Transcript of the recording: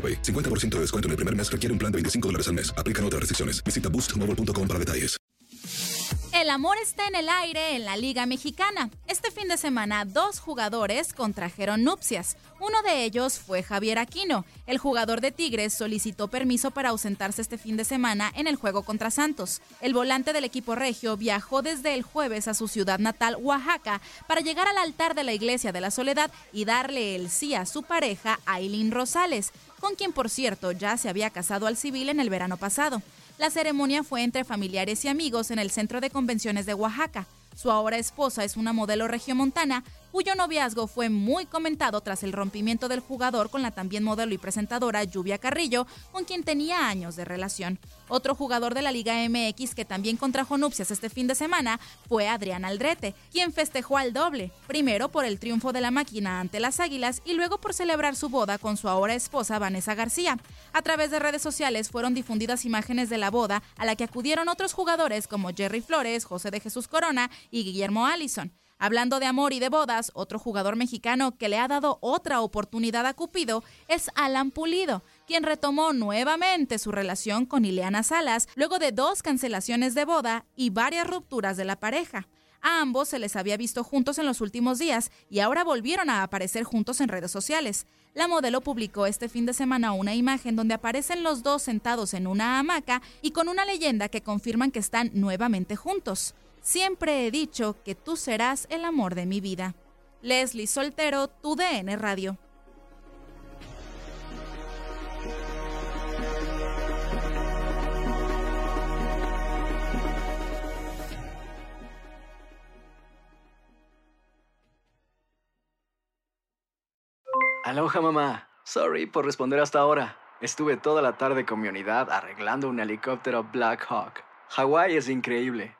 AroPay. 50% de descuento en el primer mes requiere un plan de 25 dólares al mes. Aplican otras restricciones. Visita boostmobile.com para detalles. El amor está en el aire en la Liga Mexicana. Este fin de semana, dos jugadores contrajeron nupcias. Uno de ellos fue Javier Aquino. El jugador de Tigres solicitó permiso para ausentarse este fin de semana en el juego contra Santos. El volante del equipo regio viajó desde el jueves a su ciudad natal, Oaxaca, para llegar al altar de la Iglesia de la Soledad y darle el sí a su pareja, Aileen Rosales, con quien por cierto ya se había casado al civil en el verano pasado. La ceremonia fue entre familiares y amigos en el Centro de Convenciones de Oaxaca. Su ahora esposa es una modelo regiomontana cuyo noviazgo fue muy comentado tras el rompimiento del jugador con la también modelo y presentadora Lluvia Carrillo, con quien tenía años de relación. Otro jugador de la Liga MX que también contrajo nupcias este fin de semana fue Adrián Aldrete, quien festejó al doble, primero por el triunfo de la máquina ante las Águilas y luego por celebrar su boda con su ahora esposa Vanessa García. A través de redes sociales fueron difundidas imágenes de la boda a la que acudieron otros jugadores como Jerry Flores, José de Jesús Corona y Guillermo Allison. Hablando de amor y de bodas, otro jugador mexicano que le ha dado otra oportunidad a Cupido es Alan Pulido, quien retomó nuevamente su relación con Ileana Salas luego de dos cancelaciones de boda y varias rupturas de la pareja. A ambos se les había visto juntos en los últimos días y ahora volvieron a aparecer juntos en redes sociales. La modelo publicó este fin de semana una imagen donde aparecen los dos sentados en una hamaca y con una leyenda que confirman que están nuevamente juntos. Siempre he dicho que tú serás el amor de mi vida. Leslie Soltero, tu DN Radio. Aloha mamá. Sorry por responder hasta ahora. Estuve toda la tarde con mi unidad arreglando un helicóptero Black Hawk. Hawái es increíble.